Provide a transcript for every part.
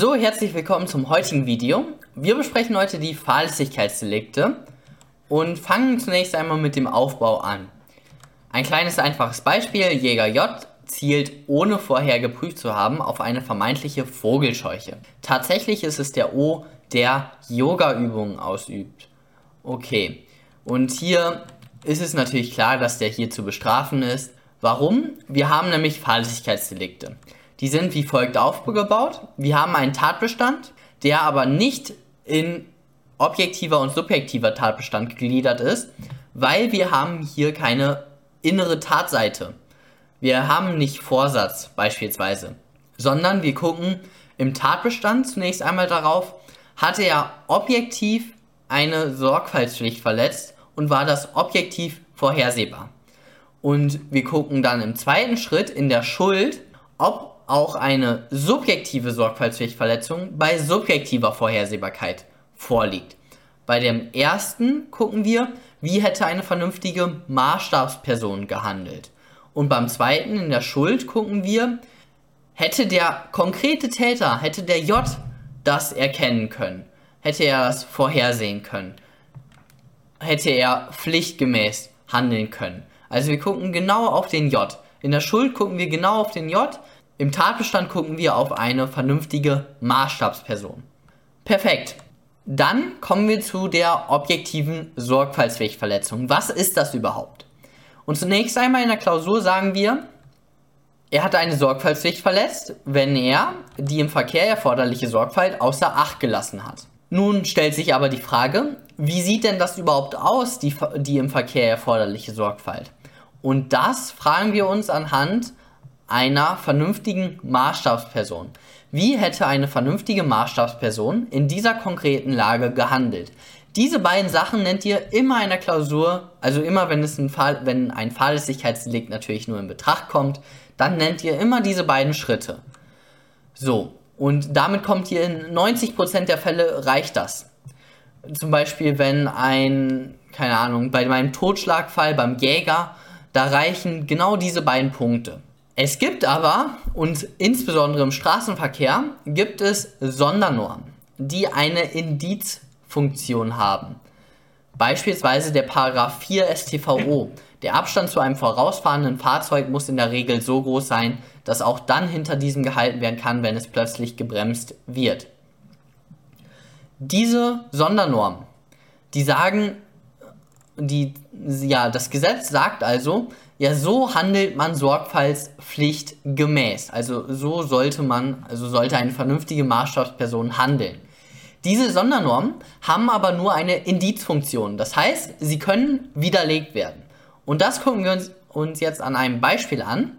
So, herzlich willkommen zum heutigen Video. Wir besprechen heute die Fahrlässigkeitsdelikte und fangen zunächst einmal mit dem Aufbau an. Ein kleines einfaches Beispiel, Jäger J zielt, ohne vorher geprüft zu haben, auf eine vermeintliche Vogelscheuche. Tatsächlich ist es der O, der Yoga-Übungen ausübt. Okay, und hier ist es natürlich klar, dass der hier zu bestrafen ist. Warum? Wir haben nämlich Fahrlässigkeitsdelikte. Die sind wie folgt aufgebaut. Wir haben einen Tatbestand, der aber nicht in objektiver und subjektiver Tatbestand gegliedert ist, weil wir haben hier keine innere Tatseite. Wir haben nicht Vorsatz beispielsweise, sondern wir gucken im Tatbestand zunächst einmal darauf, hatte er objektiv eine Sorgfaltspflicht verletzt und war das objektiv vorhersehbar. Und wir gucken dann im zweiten Schritt in der Schuld, ob auch eine subjektive Sorgfaltspflichtverletzung bei subjektiver Vorhersehbarkeit vorliegt. Bei dem ersten gucken wir, wie hätte eine vernünftige Maßstabsperson gehandelt. Und beim zweiten in der Schuld gucken wir, hätte der konkrete Täter, hätte der J das erkennen können, hätte er das vorhersehen können, hätte er pflichtgemäß handeln können. Also wir gucken genau auf den J. In der Schuld gucken wir genau auf den J, im Tatbestand gucken wir auf eine vernünftige Maßstabsperson. Perfekt. Dann kommen wir zu der objektiven Sorgfaltspflichtverletzung. Was ist das überhaupt? Und zunächst einmal in der Klausur sagen wir, er hatte eine Sorgfaltspflicht verletzt, wenn er die im Verkehr erforderliche Sorgfalt außer Acht gelassen hat. Nun stellt sich aber die Frage, wie sieht denn das überhaupt aus, die, die im Verkehr erforderliche Sorgfalt? Und das fragen wir uns anhand einer vernünftigen Maßstabsperson. Wie hätte eine vernünftige Maßstabsperson in dieser konkreten Lage gehandelt? Diese beiden Sachen nennt ihr immer in der Klausur, also immer wenn es ein Fall, wenn ein Fahrlässigkeitsdelikt natürlich nur in Betracht kommt, dann nennt ihr immer diese beiden Schritte. So, und damit kommt ihr in 90% der Fälle reicht das. Zum Beispiel, wenn ein, keine Ahnung, bei meinem Totschlagfall beim Jäger, da reichen genau diese beiden Punkte. Es gibt aber, und insbesondere im Straßenverkehr, gibt es Sondernormen, die eine Indizfunktion haben. Beispielsweise der Paragraph 4 StVO. Der Abstand zu einem vorausfahrenden Fahrzeug muss in der Regel so groß sein, dass auch dann hinter diesem gehalten werden kann, wenn es plötzlich gebremst wird. Diese Sondernormen, die sagen, die, ja, das Gesetz sagt also, ja, so handelt man sorgfaltspflichtgemäß. Also so sollte man, also sollte eine vernünftige Maßstabsperson handeln. Diese Sondernormen haben aber nur eine Indizfunktion. Das heißt, sie können widerlegt werden. Und das gucken wir uns, uns jetzt an einem Beispiel an,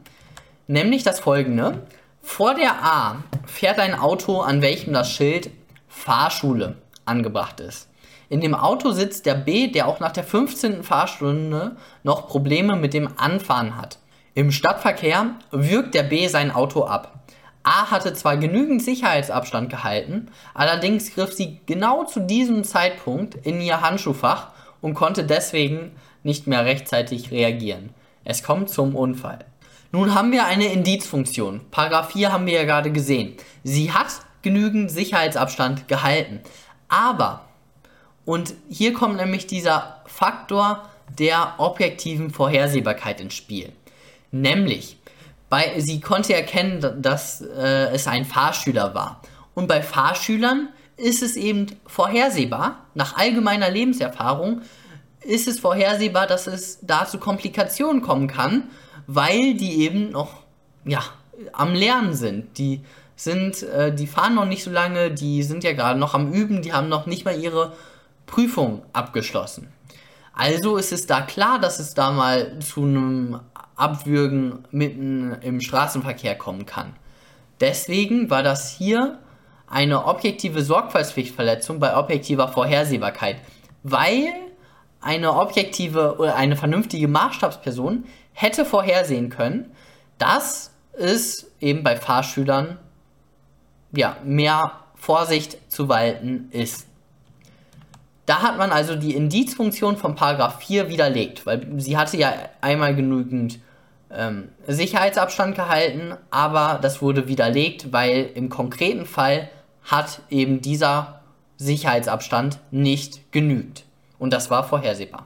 nämlich das folgende. Vor der A fährt ein Auto, an welchem das Schild Fahrschule angebracht ist. In dem Auto sitzt der B, der auch nach der 15. Fahrstunde noch Probleme mit dem Anfahren hat. Im Stadtverkehr wirkt der B sein Auto ab. A hatte zwar genügend Sicherheitsabstand gehalten, allerdings griff sie genau zu diesem Zeitpunkt in ihr Handschuhfach und konnte deswegen nicht mehr rechtzeitig reagieren. Es kommt zum Unfall. Nun haben wir eine Indizfunktion. Paragraph 4 haben wir ja gerade gesehen. Sie hat genügend Sicherheitsabstand gehalten. Aber und hier kommt nämlich dieser Faktor der objektiven Vorhersehbarkeit ins Spiel. Nämlich, bei, sie konnte erkennen, dass äh, es ein Fahrschüler war. Und bei Fahrschülern ist es eben vorhersehbar, nach allgemeiner Lebenserfahrung, ist es vorhersehbar, dass es da zu Komplikationen kommen kann, weil die eben noch ja, am Lernen sind. Die sind, äh, die fahren noch nicht so lange, die sind ja gerade noch am Üben, die haben noch nicht mal ihre Prüfung abgeschlossen. Also ist es da klar, dass es da mal zu einem Abwürgen mitten im Straßenverkehr kommen kann. Deswegen war das hier eine objektive Sorgfaltspflichtverletzung bei objektiver Vorhersehbarkeit, weil eine objektive oder eine vernünftige Maßstabsperson hätte vorhersehen können, dass es eben bei Fahrschülern ja, mehr Vorsicht zu walten ist. Da hat man also die Indizfunktion von Paragraph 4 widerlegt, weil sie hatte ja einmal genügend ähm, Sicherheitsabstand gehalten, aber das wurde widerlegt, weil im konkreten Fall hat eben dieser Sicherheitsabstand nicht genügt. Und das war vorhersehbar.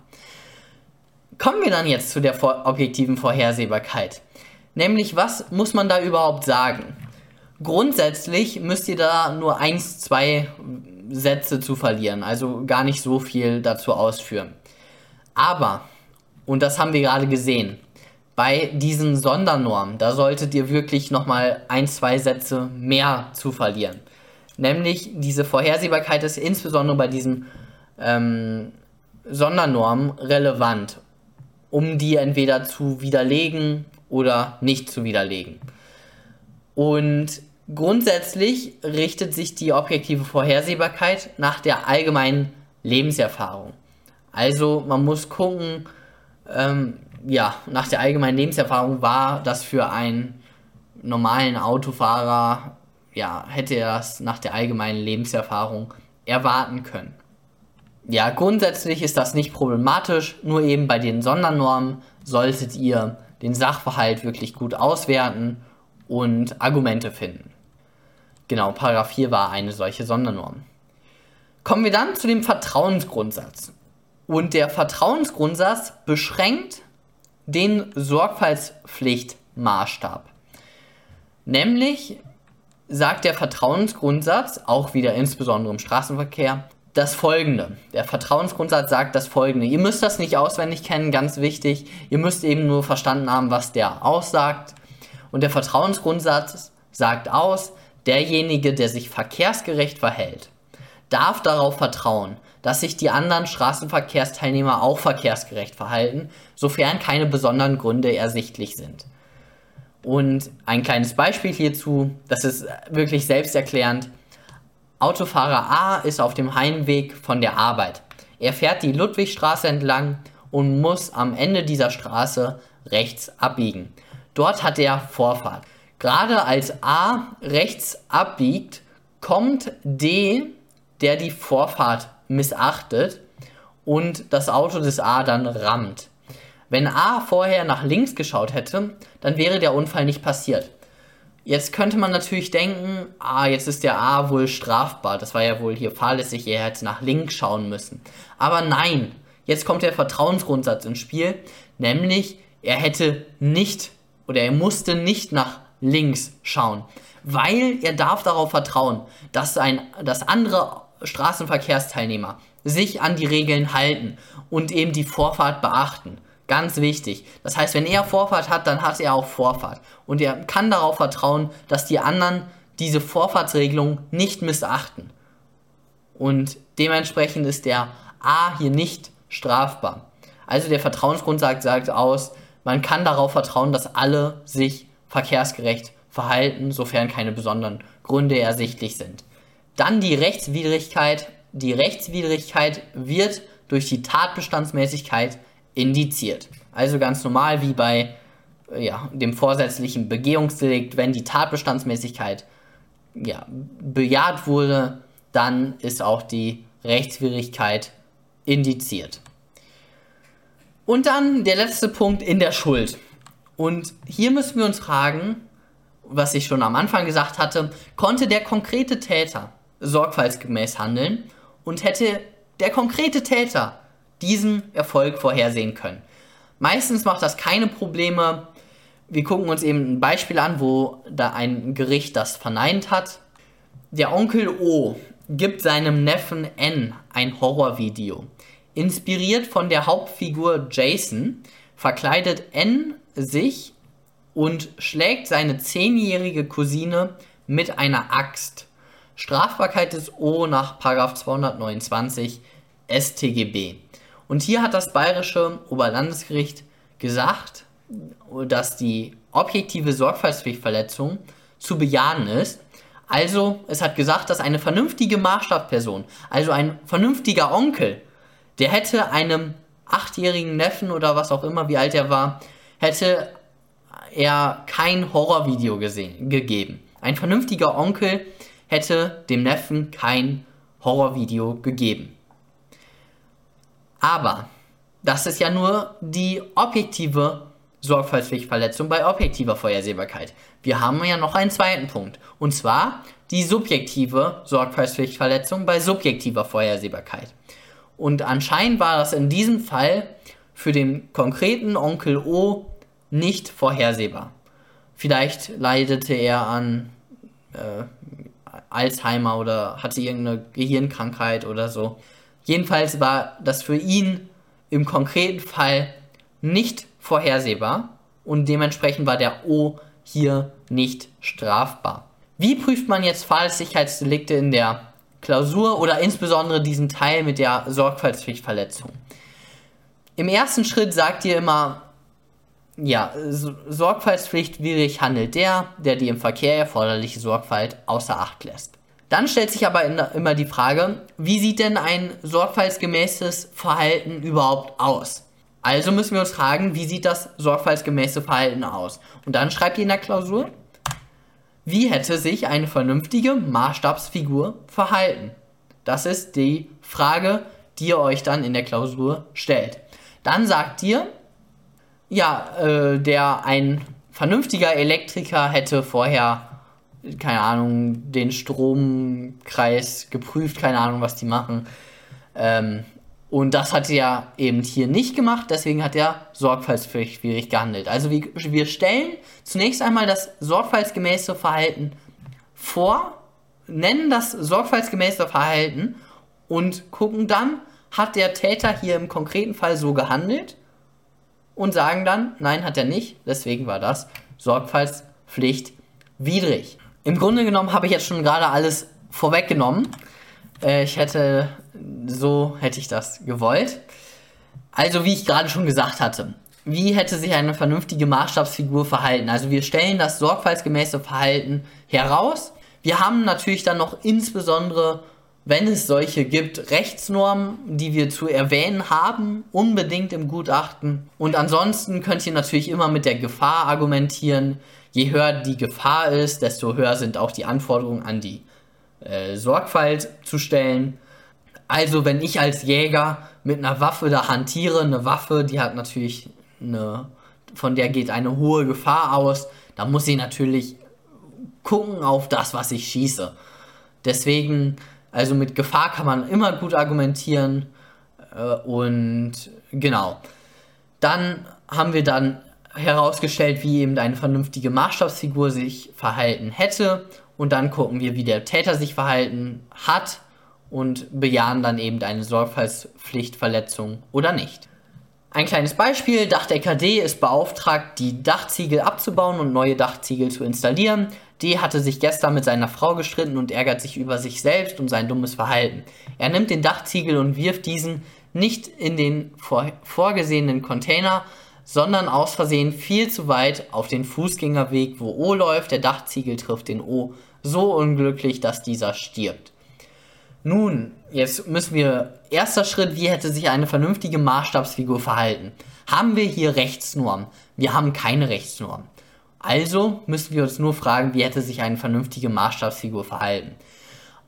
Kommen wir dann jetzt zu der objektiven Vorhersehbarkeit. Nämlich, was muss man da überhaupt sagen? Grundsätzlich müsst ihr da nur eins, zwei Sätze zu verlieren, also gar nicht so viel dazu ausführen. Aber, und das haben wir gerade gesehen, bei diesen Sondernormen, da solltet ihr wirklich nochmal ein, zwei Sätze mehr zu verlieren. Nämlich diese Vorhersehbarkeit ist insbesondere bei diesen ähm, Sondernormen relevant, um die entweder zu widerlegen oder nicht zu widerlegen. Und grundsätzlich richtet sich die objektive Vorhersehbarkeit nach der allgemeinen Lebenserfahrung. Also man muss gucken, ähm, ja, nach der allgemeinen Lebenserfahrung war das für einen normalen Autofahrer, ja, hätte er das nach der allgemeinen Lebenserfahrung erwarten können. Ja, grundsätzlich ist das nicht problematisch, nur eben bei den Sondernormen solltet ihr den Sachverhalt wirklich gut auswerten und Argumente finden. Genau, Paragraph 4 war eine solche Sondernorm. Kommen wir dann zu dem Vertrauensgrundsatz. Und der Vertrauensgrundsatz beschränkt den Sorgfaltspflichtmaßstab. Nämlich sagt der Vertrauensgrundsatz, auch wieder insbesondere im Straßenverkehr, das folgende. Der Vertrauensgrundsatz sagt das folgende. Ihr müsst das nicht auswendig kennen, ganz wichtig. Ihr müsst eben nur verstanden haben, was der aussagt. Und der Vertrauensgrundsatz sagt aus, derjenige, der sich verkehrsgerecht verhält, darf darauf vertrauen, dass sich die anderen Straßenverkehrsteilnehmer auch verkehrsgerecht verhalten, sofern keine besonderen Gründe ersichtlich sind. Und ein kleines Beispiel hierzu, das ist wirklich selbsterklärend. Autofahrer A ist auf dem Heimweg von der Arbeit. Er fährt die Ludwigstraße entlang und muss am Ende dieser Straße rechts abbiegen. Dort hat er Vorfahrt. Gerade als A rechts abbiegt, kommt D, der die Vorfahrt missachtet und das Auto des A dann rammt. Wenn A vorher nach links geschaut hätte, dann wäre der Unfall nicht passiert. Jetzt könnte man natürlich denken, ah, jetzt ist der A wohl strafbar. Das war ja wohl hier fahrlässig, er hätte nach links schauen müssen. Aber nein, jetzt kommt der Vertrauensgrundsatz ins Spiel, nämlich er hätte nicht oder er musste nicht nach links schauen, weil er darf darauf vertrauen, dass, ein, dass andere Straßenverkehrsteilnehmer sich an die Regeln halten und eben die Vorfahrt beachten. Ganz wichtig. Das heißt, wenn er Vorfahrt hat, dann hat er auch Vorfahrt. Und er kann darauf vertrauen, dass die anderen diese Vorfahrtsregelung nicht missachten. Und dementsprechend ist der A hier nicht strafbar. Also der Vertrauensgrundsatz sagt aus, man kann darauf vertrauen, dass alle sich verkehrsgerecht verhalten, sofern keine besonderen Gründe ersichtlich sind. Dann die Rechtswidrigkeit. Die Rechtswidrigkeit wird durch die Tatbestandsmäßigkeit indiziert. Also ganz normal wie bei ja, dem vorsätzlichen Begehungsdelikt, wenn die Tatbestandsmäßigkeit ja, bejaht wurde, dann ist auch die Rechtswidrigkeit indiziert. Und dann der letzte Punkt in der Schuld. Und hier müssen wir uns fragen, was ich schon am Anfang gesagt hatte, konnte der konkrete Täter sorgfaltsgemäß handeln und hätte der konkrete Täter diesen Erfolg vorhersehen können. Meistens macht das keine Probleme. Wir gucken uns eben ein Beispiel an, wo da ein Gericht das verneint hat. Der Onkel O gibt seinem Neffen N ein Horrorvideo. Inspiriert von der Hauptfigur Jason verkleidet N sich und schlägt seine zehnjährige Cousine mit einer Axt. Strafbarkeit des O nach 229 StGB. Und hier hat das bayerische Oberlandesgericht gesagt, dass die objektive Sorgfaltspflichtverletzung zu bejahen ist. Also, es hat gesagt, dass eine vernünftige Maßstabsperson, also ein vernünftiger Onkel, der hätte einem achtjährigen Neffen oder was auch immer, wie alt er war, hätte er kein Horrorvideo gesehen, gegeben. Ein vernünftiger Onkel hätte dem Neffen kein Horrorvideo gegeben. Aber das ist ja nur die objektive Sorgfaltspflichtverletzung bei objektiver Vorhersehbarkeit. Wir haben ja noch einen zweiten Punkt. Und zwar die subjektive Sorgfaltspflichtverletzung bei subjektiver Vorhersehbarkeit. Und anscheinend war das in diesem Fall für den konkreten Onkel O nicht vorhersehbar. Vielleicht leidete er an äh, Alzheimer oder hatte irgendeine Gehirnkrankheit oder so. Jedenfalls war das für ihn im konkreten Fall nicht vorhersehbar und dementsprechend war der O hier nicht strafbar. Wie prüft man jetzt Fahrsicherheitsdelikte in der Klausur oder insbesondere diesen Teil mit der Sorgfaltspflichtverletzung? Im ersten Schritt sagt ihr immer, ja, sorgfaltspflichtwidrig handelt der, der die im Verkehr erforderliche Sorgfalt außer Acht lässt. Dann stellt sich aber immer die Frage, wie sieht denn ein sorgfaltsgemäßes Verhalten überhaupt aus? Also müssen wir uns fragen, wie sieht das sorgfaltsgemäße Verhalten aus? Und dann schreibt ihr in der Klausur, wie hätte sich eine vernünftige Maßstabsfigur verhalten? Das ist die Frage, die ihr euch dann in der Klausur stellt. Dann sagt ihr, ja, äh, der ein vernünftiger Elektriker hätte vorher keine Ahnung, den Stromkreis geprüft, keine Ahnung, was die machen. Ähm, und das hat er eben hier nicht gemacht, deswegen hat er sorgfaltsschwierig gehandelt. Also wir, wir stellen zunächst einmal das sorgfaltsgemäße Verhalten vor, nennen das sorgfaltsgemäße Verhalten und gucken dann, hat der Täter hier im konkreten Fall so gehandelt und sagen dann, nein, hat er nicht, deswegen war das Sorgfaltspflicht widrig. Im Grunde genommen habe ich jetzt schon gerade alles vorweggenommen. Äh, ich hätte, so hätte ich das gewollt. Also, wie ich gerade schon gesagt hatte, wie hätte sich eine vernünftige Maßstabsfigur verhalten? Also, wir stellen das sorgfaltsgemäße Verhalten heraus. Wir haben natürlich dann noch insbesondere, wenn es solche gibt, Rechtsnormen, die wir zu erwähnen haben, unbedingt im Gutachten. Und ansonsten könnt ihr natürlich immer mit der Gefahr argumentieren, je höher die Gefahr ist, desto höher sind auch die Anforderungen an die äh, Sorgfalt zu stellen. Also wenn ich als Jäger mit einer Waffe da hantiere, eine Waffe, die hat natürlich eine, von der geht eine hohe Gefahr aus, dann muss ich natürlich gucken auf das, was ich schieße. Deswegen, also mit Gefahr kann man immer gut argumentieren äh, und genau. Dann haben wir dann herausgestellt, wie eben eine vernünftige Maßstabsfigur sich verhalten hätte. Und dann gucken wir, wie der Täter sich verhalten hat und bejahen dann eben eine Sorgfaltspflichtverletzung oder nicht. Ein kleines Beispiel, Dachdecker D ist beauftragt, die Dachziegel abzubauen und neue Dachziegel zu installieren. D hatte sich gestern mit seiner Frau gestritten und ärgert sich über sich selbst und sein dummes Verhalten. Er nimmt den Dachziegel und wirft diesen nicht in den vor vorgesehenen Container, sondern aus Versehen viel zu weit auf den Fußgängerweg, wo O läuft. Der Dachziegel trifft den O so unglücklich, dass dieser stirbt. Nun, jetzt müssen wir, erster Schritt, wie hätte sich eine vernünftige Maßstabsfigur verhalten? Haben wir hier Rechtsnormen? Wir haben keine Rechtsnormen. Also müssen wir uns nur fragen, wie hätte sich eine vernünftige Maßstabsfigur verhalten?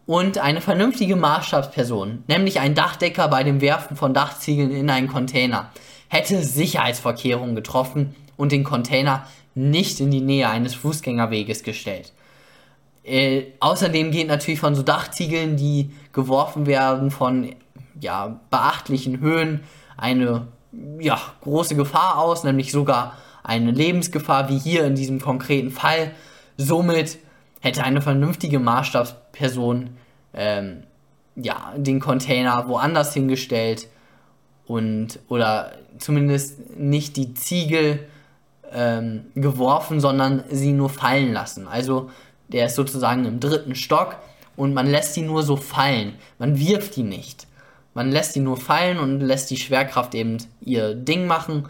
Und eine vernünftige Maßstabsperson, nämlich ein Dachdecker bei dem Werfen von Dachziegeln in einen Container, hätte Sicherheitsvorkehrungen getroffen und den Container nicht in die Nähe eines Fußgängerweges gestellt. Äh, außerdem geht natürlich von so Dachziegeln, die geworfen werden von ja, beachtlichen Höhen, eine ja, große Gefahr aus, nämlich sogar eine Lebensgefahr, wie hier in diesem konkreten Fall. Somit hätte eine vernünftige Maßstabsperson ähm, ja, den Container woanders hingestellt und oder zumindest nicht die Ziegel ähm, geworfen, sondern sie nur fallen lassen. Also der ist sozusagen im dritten Stock und man lässt die nur so fallen. Man wirft die nicht. Man lässt die nur fallen und lässt die Schwerkraft eben ihr Ding machen.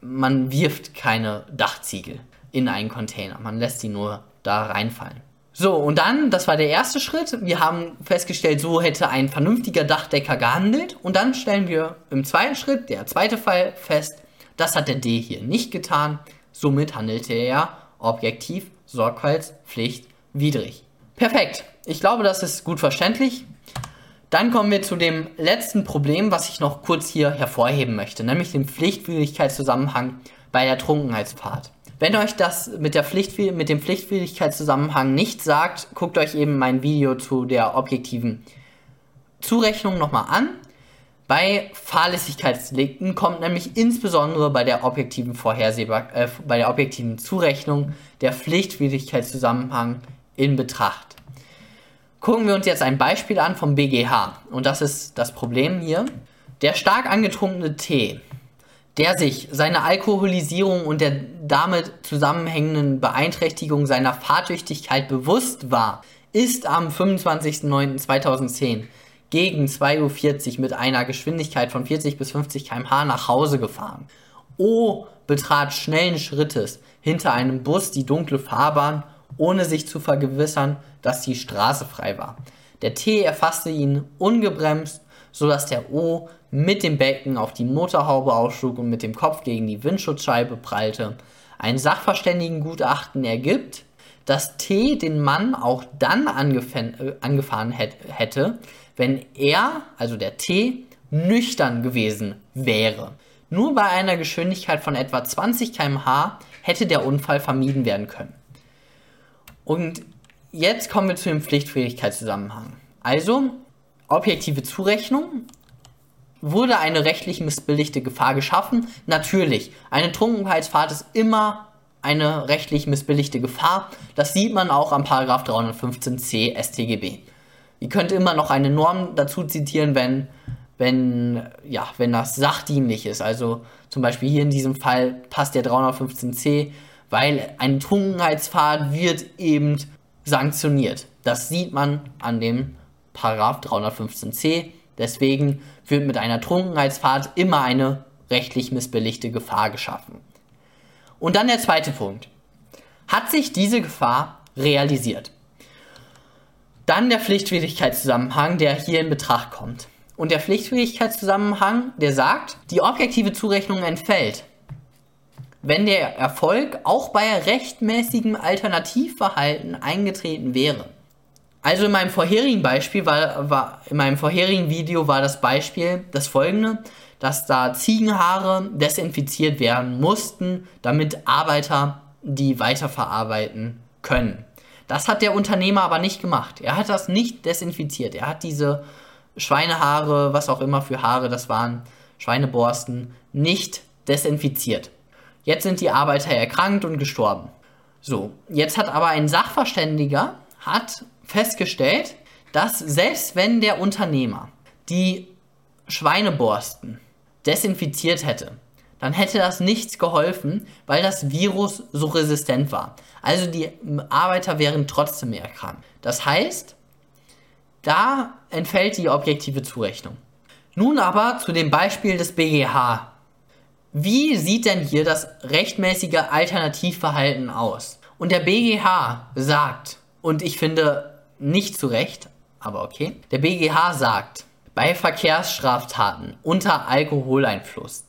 Man wirft keine Dachziegel in einen Container. Man lässt die nur da reinfallen. So, und dann, das war der erste Schritt. Wir haben festgestellt, so hätte ein vernünftiger Dachdecker gehandelt. Und dann stellen wir im zweiten Schritt, der zweite Fall, fest, das hat der D hier nicht getan. Somit handelte er objektiv sorgfaltspflichtwidrig. Perfekt. Ich glaube, das ist gut verständlich. Dann kommen wir zu dem letzten Problem, was ich noch kurz hier hervorheben möchte, nämlich dem Pflichtwidrigkeitszusammenhang bei der Trunkenheitsfahrt. Wenn euch das mit, der Pflicht, mit dem Pflichtwidrigkeitszusammenhang nicht sagt, guckt euch eben mein Video zu der objektiven Zurechnung nochmal an. Bei Fahrlässigkeitsdelikten kommt nämlich insbesondere bei der objektiven Vorhersehbar äh, bei der objektiven Zurechnung der Pflichtwidrigkeitszusammenhang in Betracht. Gucken wir uns jetzt ein Beispiel an vom BGH. Und das ist das Problem hier. Der stark angetrunkene T, der sich seiner Alkoholisierung und der damit zusammenhängenden Beeinträchtigung seiner Fahrtüchtigkeit bewusst war, ist am 25.09.2010 gegen 2.40 Uhr mit einer Geschwindigkeit von 40 bis 50 km/h nach Hause gefahren. O betrat schnellen Schrittes hinter einem Bus die dunkle Fahrbahn, ohne sich zu vergewissern, dass die Straße frei war. Der T erfasste ihn ungebremst, sodass der O mit dem Becken auf die Motorhaube ausschlug und mit dem Kopf gegen die Windschutzscheibe prallte. Ein Sachverständigengutachten ergibt, dass T den Mann auch dann äh, angefahren hätte, wenn er, also der T, nüchtern gewesen wäre. Nur bei einer Geschwindigkeit von etwa 20 km/h hätte der Unfall vermieden werden können. Und jetzt kommen wir zu dem Pflichtfähigkeitszusammenhang. Also, objektive Zurechnung. Wurde eine rechtlich missbilligte Gefahr geschaffen? Natürlich. Eine Trunkenheitsfahrt ist immer eine rechtlich missbilligte Gefahr. Das sieht man auch am Paragraph 315c StGB. Ihr könnt immer noch eine Norm dazu zitieren, wenn, wenn, ja, wenn das sachdienlich ist. Also zum Beispiel hier in diesem Fall passt der 315c, weil eine Trunkenheitsfahrt wird eben sanktioniert. Das sieht man an dem Paragraph 315c. Deswegen wird mit einer Trunkenheitsfahrt immer eine rechtlich missbilligte Gefahr geschaffen. Und dann der zweite Punkt. Hat sich diese Gefahr realisiert? Dann der Pflichtwidrigkeitszusammenhang, der hier in Betracht kommt. Und der Pflichtwidrigkeitszusammenhang, der sagt, die objektive Zurechnung entfällt, wenn der Erfolg auch bei rechtmäßigem Alternativverhalten eingetreten wäre. Also in meinem vorherigen Beispiel war, war in meinem vorherigen Video war das Beispiel das folgende, dass da Ziegenhaare desinfiziert werden mussten, damit Arbeiter die weiterverarbeiten können. Das hat der Unternehmer aber nicht gemacht. Er hat das nicht desinfiziert. Er hat diese Schweinehaare, was auch immer für Haare das waren, Schweineborsten, nicht desinfiziert. Jetzt sind die Arbeiter erkrankt und gestorben. So, jetzt hat aber ein Sachverständiger hat festgestellt, dass selbst wenn der Unternehmer die Schweineborsten desinfiziert hätte, dann hätte das nichts geholfen, weil das Virus so resistent war. Also die Arbeiter wären trotzdem erkrankt. Das heißt, da entfällt die objektive Zurechnung. Nun aber zu dem Beispiel des BGH. Wie sieht denn hier das rechtmäßige Alternativverhalten aus? Und der BGH sagt, und ich finde nicht zu Recht, aber okay, der BGH sagt, bei Verkehrsstraftaten unter Alkoholeinfluss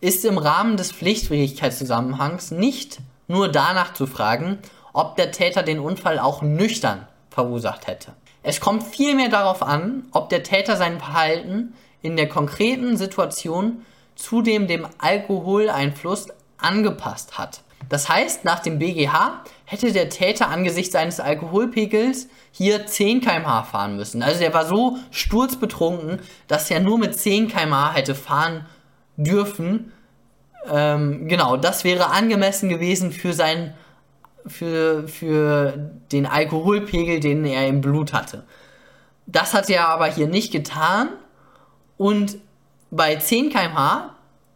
ist im Rahmen des Pflichtfähigkeitszusammenhangs nicht nur danach zu fragen, ob der Täter den Unfall auch nüchtern verursacht hätte. Es kommt vielmehr darauf an, ob der Täter sein Verhalten in der konkreten Situation zu dem Alkoholeinfluss angepasst hat. Das heißt, nach dem BGH hätte der Täter angesichts seines Alkoholpegels hier 10 km/h fahren müssen. Also er war so sturzbetrunken, dass er nur mit 10 km/h hätte fahren dürfen. Ähm, genau, das wäre angemessen gewesen für sein für, für den Alkoholpegel, den er im Blut hatte. Das hat er aber hier nicht getan und bei 10 km/h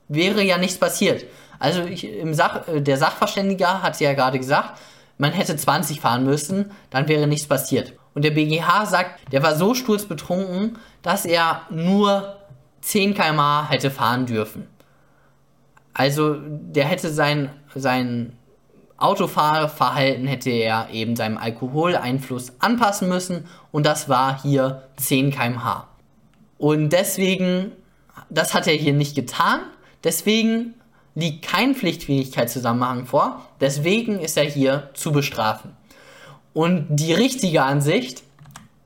wäre ja nichts passiert. Also ich, Sach, der Sachverständiger hat ja gerade gesagt, man hätte 20 fahren müssen, dann wäre nichts passiert. Und der BGH sagt, der war so sturzbetrunken, dass er nur 10 km/h hätte fahren dürfen. Also der hätte sein, sein Autofahrverhalten hätte er eben seinem Alkoholeinfluss anpassen müssen und das war hier 10 km/h. Und deswegen, das hat er hier nicht getan, deswegen liegt kein Pflichtfähigkeitszusammenhang vor, deswegen ist er hier zu bestrafen. Und die richtige Ansicht,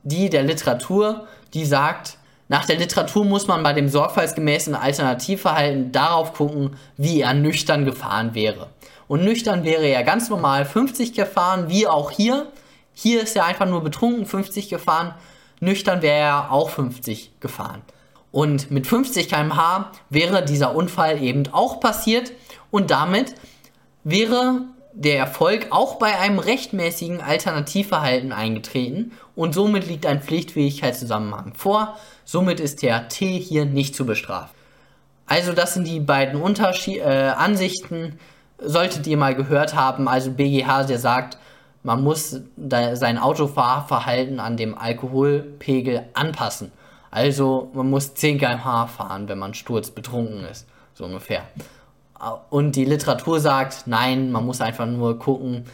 die der Literatur, die sagt, Nach der Literatur muss man bei dem sorgfaltsgemäßen Alternativverhalten darauf gucken, wie er nüchtern gefahren wäre. Und nüchtern wäre er ganz normal 50 gefahren, wie auch hier. Hier ist er einfach nur betrunken 50 gefahren. Nüchtern wäre er auch 50 gefahren. Und mit 50 km/h wäre dieser Unfall eben auch passiert und damit wäre der Erfolg auch bei einem rechtmäßigen Alternativverhalten eingetreten und somit liegt ein Pflichtfähigkeitszusammenhang vor. Somit ist der T hier nicht zu bestrafen. Also das sind die beiden Unterschied äh, Ansichten, solltet ihr mal gehört haben. Also BGH, der sagt, man muss sein Autofahrverhalten an dem Alkoholpegel anpassen. Also man muss 10 km/h fahren, wenn man sturzbetrunken ist, so ungefähr. Und die Literatur sagt, nein, man muss einfach nur gucken,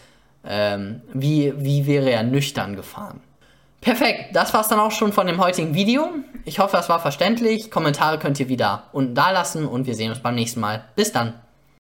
ähm, wie, wie wäre er nüchtern gefahren. Perfekt, das war's dann auch schon von dem heutigen Video. Ich hoffe, es war verständlich. Kommentare könnt ihr wieder unten da lassen und wir sehen uns beim nächsten Mal. Bis dann.